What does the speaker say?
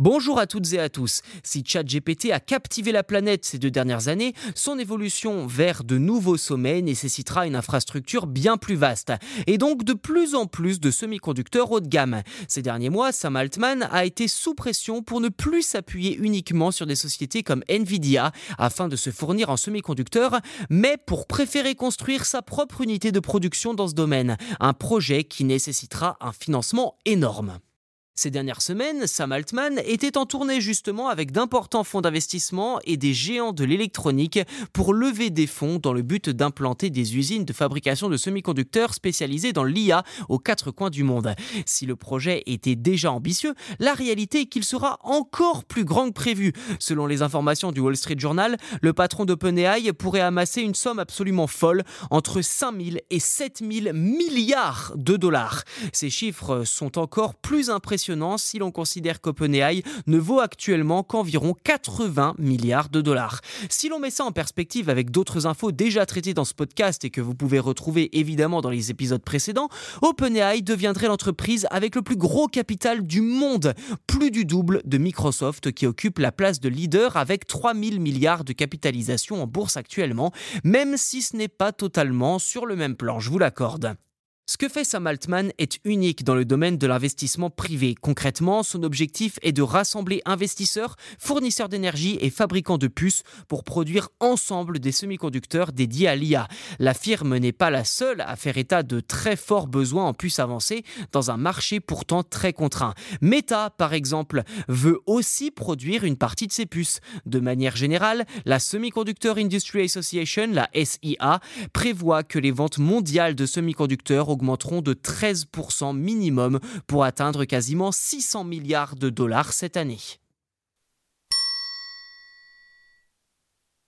Bonjour à toutes et à tous. Si ChatGPT a captivé la planète ces deux dernières années, son évolution vers de nouveaux sommets nécessitera une infrastructure bien plus vaste et donc de plus en plus de semi-conducteurs haut de gamme. Ces derniers mois, Sam Altman a été sous pression pour ne plus s'appuyer uniquement sur des sociétés comme Nvidia afin de se fournir en semi-conducteurs, mais pour préférer construire sa propre unité de production dans ce domaine, un projet qui nécessitera un financement énorme. Ces dernières semaines, Sam Altman était en tournée justement avec d'importants fonds d'investissement et des géants de l'électronique pour lever des fonds dans le but d'implanter des usines de fabrication de semi-conducteurs spécialisées dans l'IA aux quatre coins du monde. Si le projet était déjà ambitieux, la réalité est qu'il sera encore plus grand que prévu. Selon les informations du Wall Street Journal, le patron d'OpenAI pourrait amasser une somme absolument folle, entre 5 000 et 7 000 milliards de dollars. Ces chiffres sont encore plus impressionnants si l'on considère qu'OpenAI ne vaut actuellement qu'environ 80 milliards de dollars. Si l'on met ça en perspective avec d'autres infos déjà traitées dans ce podcast et que vous pouvez retrouver évidemment dans les épisodes précédents, OpenAI deviendrait l'entreprise avec le plus gros capital du monde, plus du double de Microsoft qui occupe la place de leader avec 3000 milliards de capitalisation en bourse actuellement, même si ce n'est pas totalement sur le même plan, je vous l'accorde. Ce que fait Sam Altman est unique dans le domaine de l'investissement privé. Concrètement, son objectif est de rassembler investisseurs, fournisseurs d'énergie et fabricants de puces pour produire ensemble des semi-conducteurs dédiés à l'IA. La firme n'est pas la seule à faire état de très forts besoins en puces avancées dans un marché pourtant très contraint. Meta, par exemple, veut aussi produire une partie de ses puces. De manière générale, la Semiconductor Industry Association, la SIA, prévoit que les ventes mondiales de semi-conducteurs augmenteront de 13% minimum pour atteindre quasiment 600 milliards de dollars cette année.